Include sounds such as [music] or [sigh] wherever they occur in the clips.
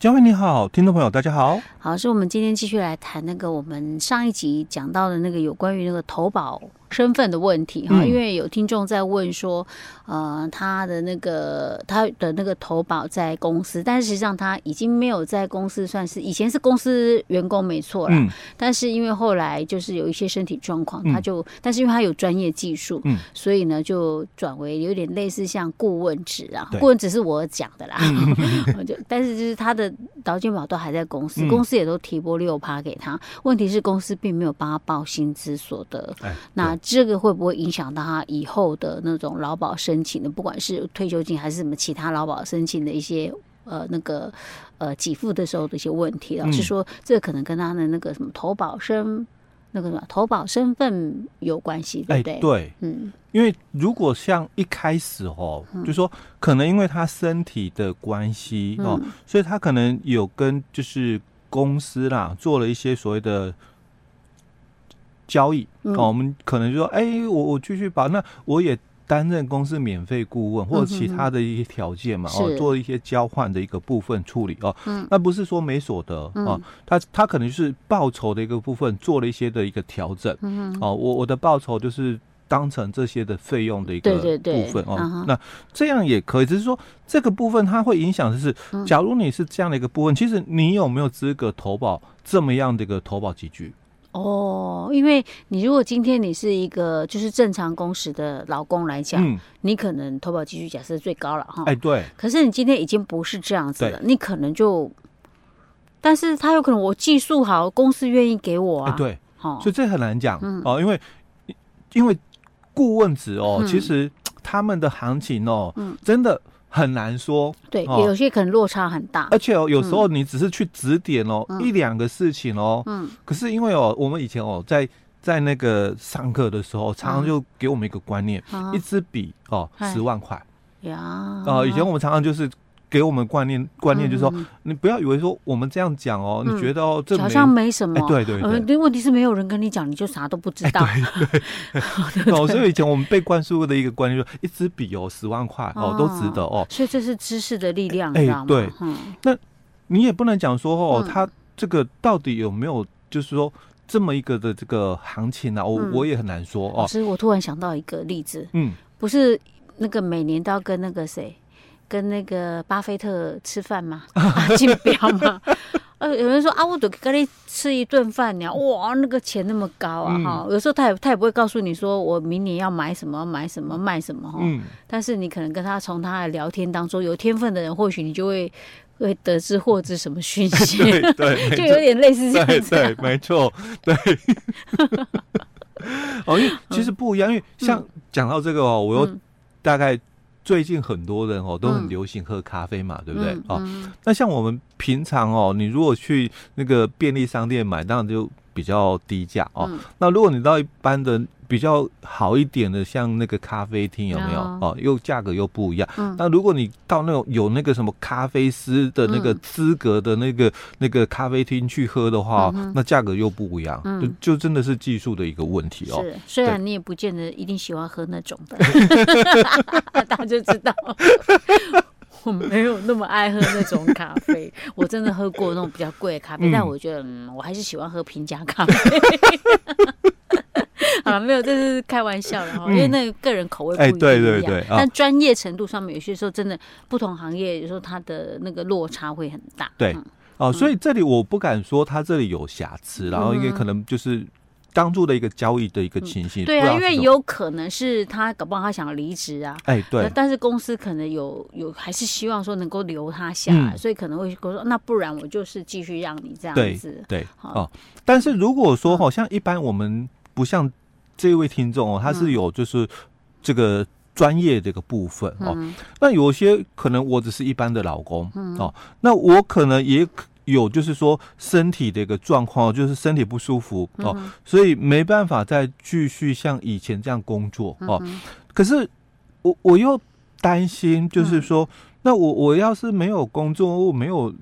嘉惠你好，听众朋友大家好。好，是我们今天继续来谈那个我们上一集讲到的那个有关于那个投保身份的问题哈，因为有听众在问说，呃，他的那个他的那个投保在公司，但是实际上他已经没有在公司，算是以前是公司员工没错啦，嗯，但是因为后来就是有一些身体状况，他就，但是因为他有专业技术，嗯，所以呢就转为有点类似像顾问职啊，顾问只是我讲的啦，[laughs] 我就，但是就是他的劳健保都还在公司，公司也都提拨六趴给他，问题是公司并没有帮他报薪资所得，那。这个会不会影响到他以后的那种劳保申请的，不管是退休金还是什么其他劳保申请的一些呃那个呃给付的时候的一些问题？老师说，这可能跟他的那个什么投保身那个什么投保身份有关系，对不对？对，嗯，因为如果像一开始哦，就说可能因为他身体的关系哦，所以他可能有跟就是公司啦做了一些所谓的。交易哦，我们可能就说，哎、欸，我我继续保那我也担任公司免费顾问或者其他的一些条件嘛，哦，做一些交换的一个部分处理哦。那不是说没所得哦，他他可能就是报酬的一个部分做了一些的一个调整。哦，我我的报酬就是当成这些的费用的一个部分哦。那这样也可以，只是说这个部分它会影响的是，假如你是这样的一个部分，其实你有没有资格投保这么样的一个投保级距？哦，因为你如果今天你是一个就是正常工时的老工来讲，嗯、你可能投保积蓄假设最高了哈。哎，对。可是你今天已经不是这样子了，你可能就，但是他有可能我技术好，公司愿意给我啊。哎、对，哦，所以这很难讲、嗯、哦，因为因为顾问职哦，嗯、其实他们的行情哦，嗯、真的。很难说，对，有些可能落差很大，而且哦，有时候你只是去指点哦，一两个事情哦，嗯，可是因为哦，我们以前哦，在在那个上课的时候，常常就给我们一个观念，一支笔哦，十万块。呀，哦，以前我们常常就是。给我们观念，观念就是说，你不要以为说我们这样讲哦，你觉得哦，这好像没什么。对对对，问题是没有人跟你讲，你就啥都不知道。对对。哦，所以以前我们被灌输的一个观念，就是一支笔哦，十万块哦，都值得哦。所以这是知识的力量，知道吗？对。那你也不能讲说哦，他这个到底有没有，就是说这么一个的这个行情呢？我我也很难说哦。其实我突然想到一个例子，嗯，不是那个每年都要跟那个谁。跟那个巴菲特吃饭吗？[laughs] 竞标吗？[laughs] 呃，有人说啊，我都跟你吃一顿饭呢，哇，那个钱那么高啊！哈、嗯，有时候他也他也不会告诉你说我明年要买什么买什么卖什么哈。嗯。但是你可能跟他从他的聊天当中有天分的人，或许你就会会得知获知什么讯息。对 [laughs] 对，就有点类似这样子。对，没错，对。哦，因为其实不一样，因为像讲到这个哦，我又大概。最近很多人哦都很流行喝咖啡嘛，嗯、对不对？哦、那像我们平常哦，你如果去那个便利商店买，当然就比较低价哦。嗯、那如果你到一般的。比较好一点的，像那个咖啡厅有没有？哦，又价格又不一样。嗯、那如果你到那种有那个什么咖啡师的那个资格的那个、嗯、那个咖啡厅去喝的话，嗯、那价格又不一样。嗯、就就真的是技术的一个问题哦。是，虽然你也不见得一定喜欢喝那种的，[laughs] 大家就知道我没有那么爱喝那种咖啡。我真的喝过那种比较贵的咖啡，嗯、但我觉得嗯，我还是喜欢喝平价咖啡。[laughs] [laughs] 啊，没有，这是开玩笑的哈，[laughs] 因为那个个人口味不一样。对对对，但专业程度上面，有些时候真的不同行业，有时候它的那个落差会很大。对，哦，所以这里我不敢说它这里有瑕疵，然后因为可能就是当初的一个交易的一个情形。对啊，因为有可能是他搞不好他想要离职啊，哎对，但是公司可能有有还是希望说能够留他下来，所以可能会说那不然我就是继续让你这样子。对，哦，但是如果说好像一般我们不像。这位听众哦，他是有就是这个专业这个部分哦。嗯、那有些可能我只是一般的老公、嗯、哦，那我可能也有就是说身体的一个状况，就是身体不舒服哦，嗯、所以没办法再继续像以前这样工作哦。嗯、可是我我又担心，就是说，嗯、那我我要是没有工作，我没有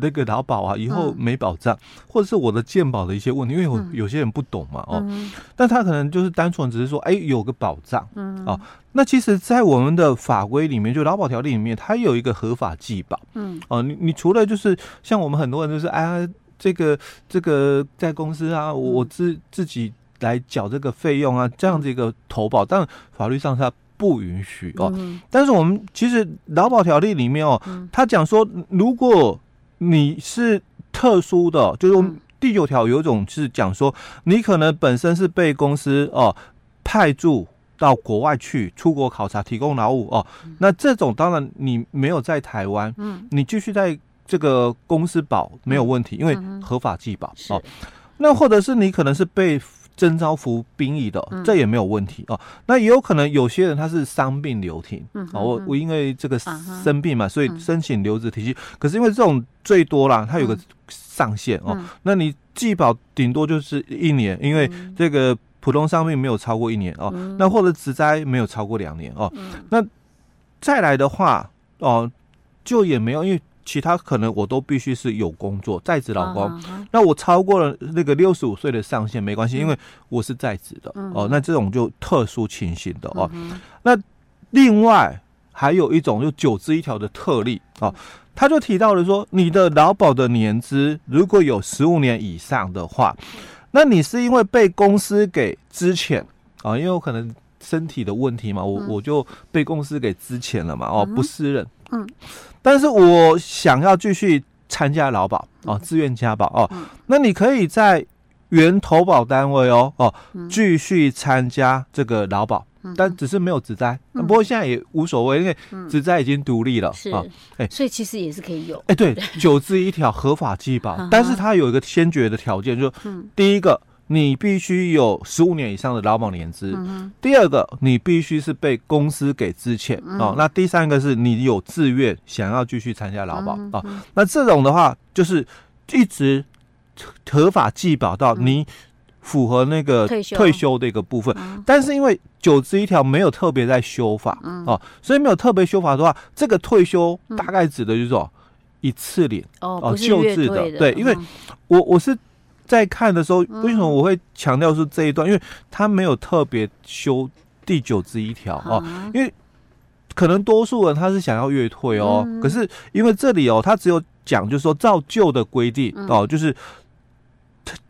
那个劳保啊，以后没保障，嗯、或者是我的健保的一些问题，因为有有些人不懂嘛，哦，嗯、但他可能就是单纯只是说，哎，有个保障，嗯，哦，那其实，在我们的法规里面，就劳保条例里面，它有一个合法计保，嗯，哦，你你除了就是像我们很多人就是，哎呀，这个这个在公司啊，我自自己来缴这个费用啊，这样子一个投保，但法律上它不允许哦，嗯、但是我们其实劳保条例里面哦，他讲说如果你是特殊的，就是第九条有一种是讲说，你可能本身是被公司哦派驻到国外去出国考察，提供劳务哦，那这种当然你没有在台湾，嗯，你继续在这个公司保没有问题，因为合法计保哦。那或者是你可能是被征召服兵役的，这也没有问题哦。那也有可能有些人他是伤病留停，哦，我我因为这个生病嘛，所以申请留职停薪。可是因为这种最多啦，它有个上限哦。那你计保顶多就是一年，因为这个普通伤病没有超过一年哦。那或者职灾没有超过两年哦。那再来的话哦，就也没有，因为。其他可能我都必须是有工作在职老公，那我超过了那个六十五岁的上限没关系，嗯、因为我是在职的、哦。那这种就特殊情形的哦。嗯、那另外还有一种就九支一条的特例哦，他就提到了说，你的劳保的年资如果有十五年以上的话，那你是因为被公司给支遣啊，因为我可能身体的问题嘛，我、嗯、我就被公司给支遣了嘛，哦，不适任，嗯。但是我想要继续参加劳保哦，自愿加保哦，那你可以在原投保单位哦哦继续参加这个劳保，但只是没有职灾。不过现在也无所谓，因为职灾已经独立了啊。哎，所以其实也是可以有。哎，对，九字一条合法计保，[laughs] 但是它有一个先决的条件，就是第一个。你必须有十五年以上的劳保年资。嗯、第二个，你必须是被公司给支遣、嗯、哦。那第三个是你有自愿想要继续参加劳保。那这种的话，就是一直合法计保到你符合那个退休的一个部分。嗯、但是因为九支一条没有特别在修法、嗯、哦，所以没有特别修法的话，这个退休大概指的就是说一次领哦，旧制的，的对，因为我我是。在看的时候，为什么我会强调是这一段？因为他没有特别修第九十一条哦，因为可能多数人他是想要越退哦，可是因为这里哦，他只有讲就是说照旧的规定哦，就是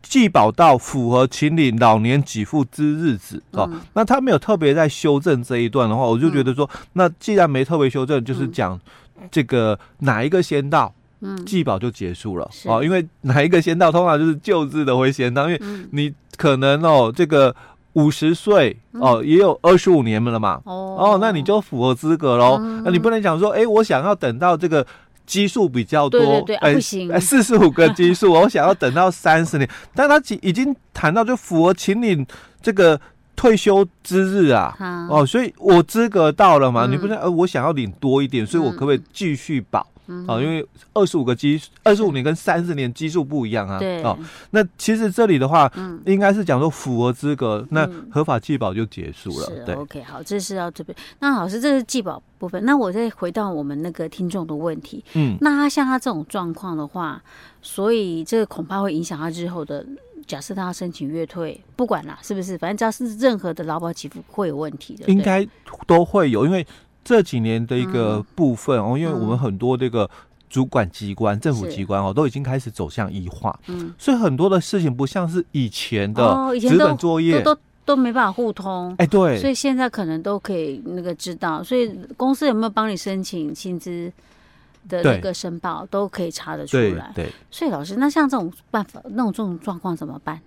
既保到符合请领老年给付之日子哦，那他没有特别在修正这一段的话，我就觉得说，那既然没特别修正，就是讲这个哪一个先到。嗯，计保就结束了。哦，因为哪一个先到，通常就是旧制的会先到，因为你可能哦，这个五十岁哦，也有二十五年了嘛，哦，哦，那你就符合资格喽。嗯、那你不能讲说，哎，我想要等到这个基数比较多，对对不行，四十五个基数，[laughs] 我想要等到三十年，但他已经谈到就符合请领这个退休之日啊，哦，所以我资格到了嘛，嗯、你不能呃，我想要领多一点，所以我可不可以继续保？哦，因为二十五个基，二十五年跟三十年基数不一样啊。对。哦，那其实这里的话，嗯，应该是讲说符合资格，那合法计保就结束了。是。OK，好，这是要这边。那老师，这是计保部分。那我再回到我们那个听众的问题。嗯。那他像他这种状况的话，所以这个恐怕会影响他日后的。假设他要申请月退，不管啦，是不是？反正只要是任何的劳保给付会有问题的。应该都会有，因为。这几年的一个部分哦，因为我们很多这个主管机关、政府机关哦，都已经开始走向异化，嗯，所以很多的事情不像是以前的纸本作业。都都没办法互通，哎，对，所以现在可能都可以那个知道，所以公司有没有帮你申请薪资的那个申报，都可以查得出来，对，所以老师，那像这种办法，那种这种状况怎么办？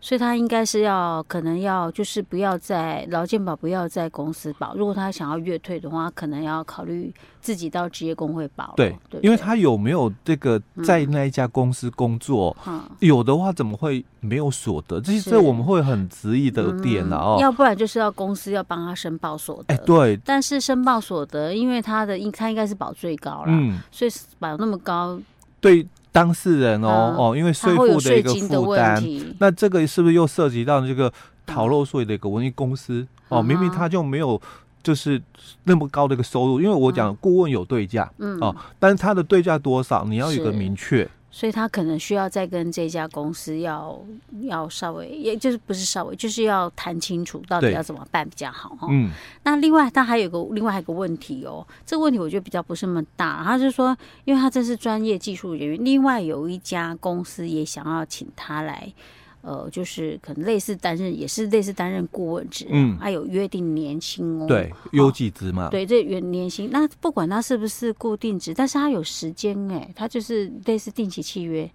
所以他应该是要，可能要就是不要在劳健保，不要在公司保。如果他想要月退的话，可能要考虑自己到职业工会保。对，对对，因为他有没有这个在那一家公司工作？嗯，有的话怎么会没有所得？这些这我们会很质疑的点了哦。要不然就是要公司要帮他申报所得。哎，对。但是申报所得，因为他的应他应该是保最高了，嗯，所以保那么高，对。当事人哦哦，因为税负的一个负担，那这个是不是又涉及到这个逃漏税的一个问题？公司哦，明明他就没有。就是那么高的一个收入，因为我讲顾问有对价，嗯哦，但是他的对价多少，你要有个明确。所以他可能需要再跟这家公司要要稍微，也就是不是稍微，就是要谈清楚到底要怎么办比较好哈。嗯。那另外他还有个另外还有个问题哦，这个问题我觉得比较不是那么大，他就是说，因为他这是专业技术人员，另外有一家公司也想要请他来。呃，就是可能类似担任，也是类似担任顾问职，嗯，还有约定年薪哦，对，优级职嘛，对，这原年薪，那不管他是不是固定职，但是他有时间哎，他就是类似定期契约，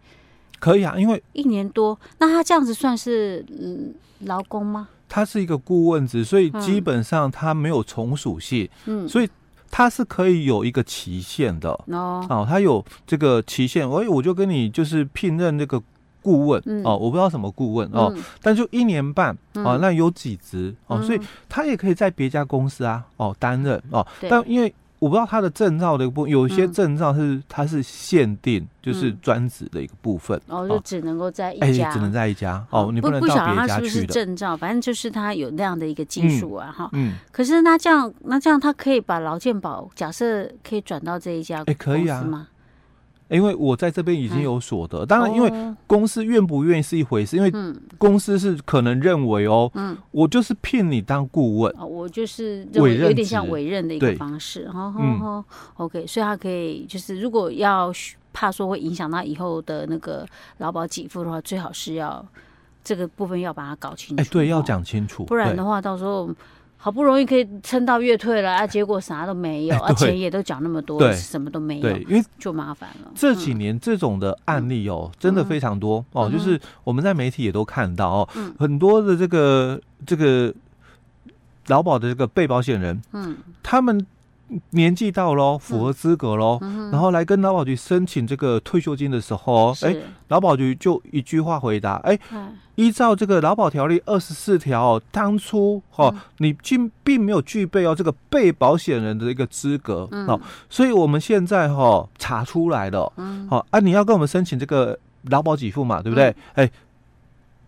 可以啊，因为一年多，那他这样子算是嗯劳工吗？他是一个顾问职，所以基本上他没有从属性，嗯，所以他是可以有一个期限的哦，哦，他有这个期限，所以我就跟你就是聘任那个。顾问、嗯、哦，我不知道什么顾问哦，嗯、但就一年半哦，那有几职哦，嗯、所以他也可以在别家公司啊哦担任哦，但因为我不知道他的证照的一个部分，有些证照是它是限定，就是专职的一个部分、嗯、哦，就只能够在一家，欸、只能在一家哦，你不能到别家去的。证照，反正就是他有那样的一个技术啊哈。嗯。可是那这样，那这样他可以把劳健保假设可以转到这一家公司吗？欸、可以啊。因为我在这边已经有所得，当然，因为公司愿不愿意是一回事，因为公司是可能认为哦，嗯，我就是聘你当顾问，啊，我就是委任，有点像委任的一个方式，哈，哈，OK，所以他可以就是如果要怕说会影响到以后的那个劳保给付的话，最好是要这个部分要把它搞清楚，哎，对，要讲清楚，不然的话到时候。好不容易可以撑到月退了啊，结果啥都没有，而且也都缴那么多，什么都没有，对，因为就麻烦了。这几年这种的案例哦，真的非常多哦，就是我们在媒体也都看到哦，很多的这个这个劳保的这个被保险人，嗯，他们年纪到了，符合资格喽，然后来跟劳保局申请这个退休金的时候，哎，劳保局就一句话回答，哎。依照这个劳保条例二十四条，当初哈、哦、你并并没有具备哦这个被保险人的一个资格、嗯、哦，所以我们现在哈、哦、查出来了，好、啊，你要跟我们申请这个劳保给付嘛，对不对？哎、嗯，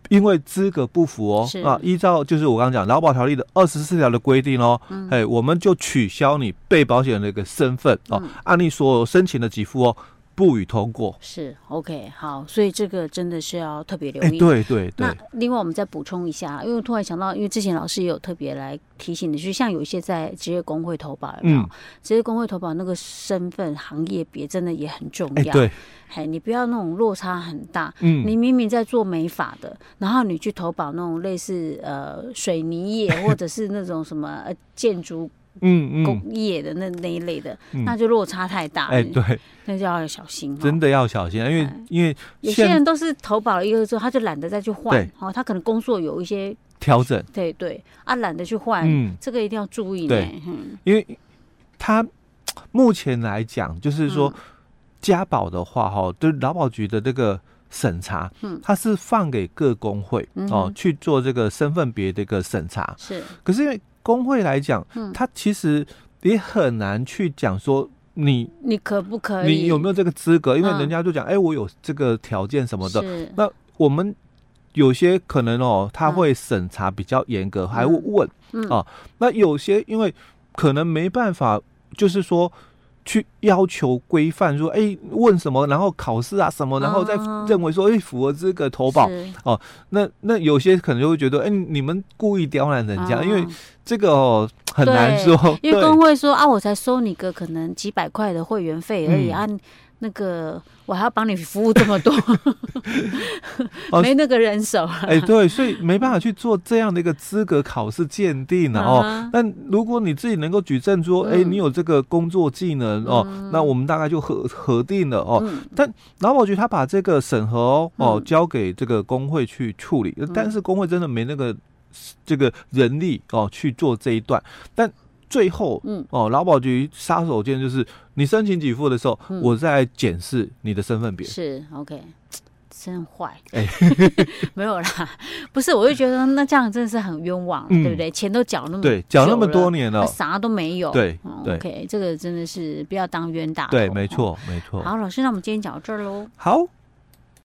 因为资格不符哦啊，依照就是我刚刚讲劳保条例的二十四条的规定哦，嗯、哎，我们就取消你被保险人的一个身份哦，嗯、按你所申请的给付哦。不予通过是 OK 好，所以这个真的是要特别留意。欸、对对对。那另外我们再补充一下，因为我突然想到，因为之前老师也有特别来提醒的，就是像有一些在职业工会投保，有没有？嗯、职业工会投保那个身份行业别真的也很重要。欸、对，哎，你不要那种落差很大。嗯。你明明在做美发的，然后你去投保那种类似呃水泥业或者是那种什么呃建筑。嗯嗯，工业的那那一类的，那就落差太大。哎，对，[laughs] 那就要小心。真的要小心，因为因为有些人都是投保了一个之后，他就懒得再去换。哦，他可能工作有一些调整。对对，啊，懒得去换。嗯，这个一定要注意。对，因为他目前来讲，就是说家保的话，哈，就是劳保局的这个审查，嗯，他是放给各工会哦去做这个身份别的一个审查。是，可是因为。工会来讲，他其实也很难去讲说你你可不可以，你有没有这个资格？因为人家就讲，哎，我有这个条件什么的。那我们有些可能哦，他会审查比较严格，还会问啊。那有些因为可能没办法，就是说。去要求规范说，哎，问什么，然后考试啊什么，然后再认为说，哎，符合这个投保。哦。那那有些可能就会觉得，哎，你们故意刁难人家，因为这个哦很难说。因为工会说啊，我才收你个可能几百块的会员费而已啊。那个我还要帮你服务这么多，[laughs] 没那个人手。哎，对，所以没办法去做这样的一个资格考试鉴定哦。但如果你自己能够举证说，哎，你有这个工作技能哦，那我们大概就核核定了哦。但劳保局他把这个审核哦交给这个工会去处理，但是工会真的没那个这个人力哦去做这一段，但。最后，嗯，哦，劳保局杀手锏就是你申请给付的时候，嗯、我再检视你的身份别。是，OK，真坏，哎，[laughs] 没有啦，不是，我就觉得那这样真的是很冤枉，嗯、对不对？钱都缴那么对，缴那么多年了，啥都没有。对，对，OK，这个真的是不要当冤大头。对，没错，没错。好，老师，那我们今天讲到这儿喽。好。